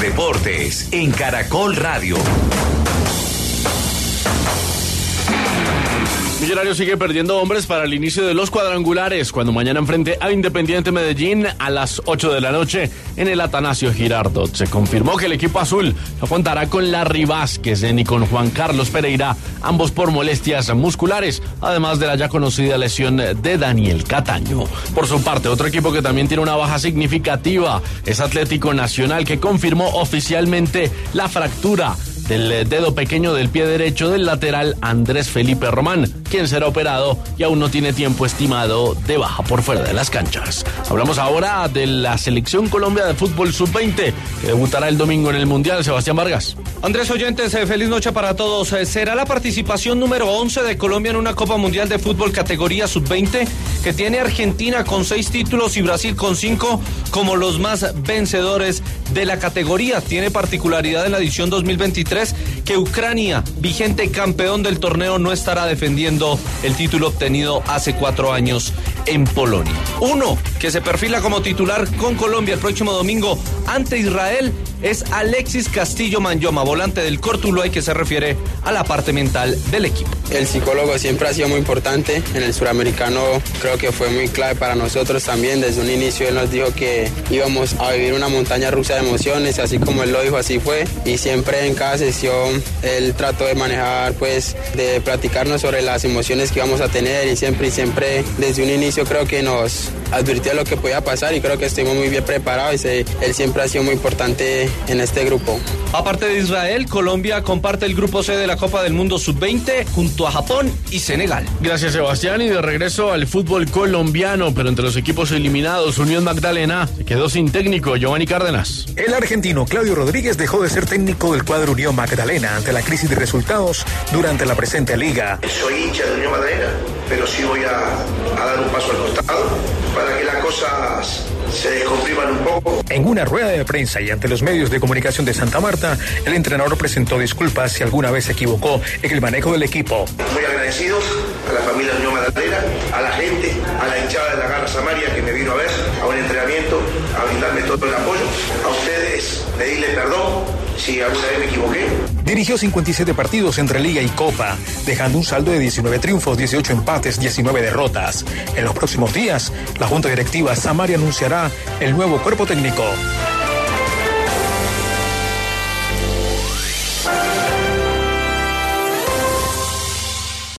deportes en Caracol Radio. Millonario sigue perdiendo hombres para el inicio de los cuadrangulares cuando mañana enfrente a Independiente Medellín a las 8 de la noche en el Atanasio Girardot. Se confirmó que el equipo azul no contará con Larry Vázquez ni con Juan Carlos Pereira, ambos por molestias musculares, además de la ya conocida lesión de Daniel Cataño. Por su parte, otro equipo que también tiene una baja significativa es Atlético Nacional que confirmó oficialmente la fractura del dedo pequeño del pie derecho del lateral Andrés Felipe Román, quien será operado y aún no tiene tiempo estimado de baja por fuera de las canchas. Hablamos ahora de la selección Colombia de fútbol sub-20 que debutará el domingo en el Mundial. Sebastián Vargas. Andrés Oyentes, eh, feliz noche para todos. Eh, será la participación número 11 de Colombia en una Copa Mundial de Fútbol categoría sub-20 que tiene Argentina con seis títulos y Brasil con cinco como los más vencedores de la categoría. Tiene particularidad en la edición 2023 que Ucrania, vigente campeón del torneo, no estará defendiendo el título obtenido hace cuatro años en Polonia. Uno que se perfila como titular con Colombia el próximo domingo ante Israel es Alexis Castillo Manyoma, volante del Cortuluay que se refiere a la parte mental del equipo. El psicólogo siempre ha sido muy importante. En el suramericano creo que fue muy clave para nosotros también. Desde un inicio él nos dijo que íbamos a vivir una montaña rusa de emociones, así como él lo dijo, así fue. Y siempre en cada sesión él trató de manejar, pues, de platicarnos sobre las emociones que íbamos a tener y siempre y siempre desde un inicio creo que nos advirtió lo que podía pasar y creo que estuvimos muy bien preparados y él siempre ha sido muy importante en este grupo. Aparte de Israel, Colombia comparte el grupo C de la Copa del Mundo Sub-20 junto a Japón y Senegal. Gracias Sebastián y de regreso al fútbol colombiano, pero entre los equipos eliminados, Unión Magdalena se quedó sin técnico, Giovanni Cárdenas. El argentino Claudio Rodríguez dejó de ser técnico del cuadro Unión Magdalena ante la crisis de resultados durante la presente liga. Soy hincha de Unión Magdalena, pero sí voy a, a dar un paso al costado para que las cosas se descompriman un poco. En una rueda de prensa y ante los medios de comunicación de Santa Marta, el entrenador presentó disculpas si alguna vez se equivocó en el manejo del equipo. Muy agradecidos a la familia Unión Magdalena, a la gente, a la hinchada de la Garra Samaria que me vino a ver, a un entrenamiento, a brindarme todo el apoyo. A ustedes pedirle perdón si alguna vez me equivoqué. Dirigió 57 partidos entre Liga y Copa, dejando un saldo de 19 triunfos, 18 empates, 19 derrotas. En los próximos días, la Junta Directiva Samaria anunciará el nuevo cuerpo técnico.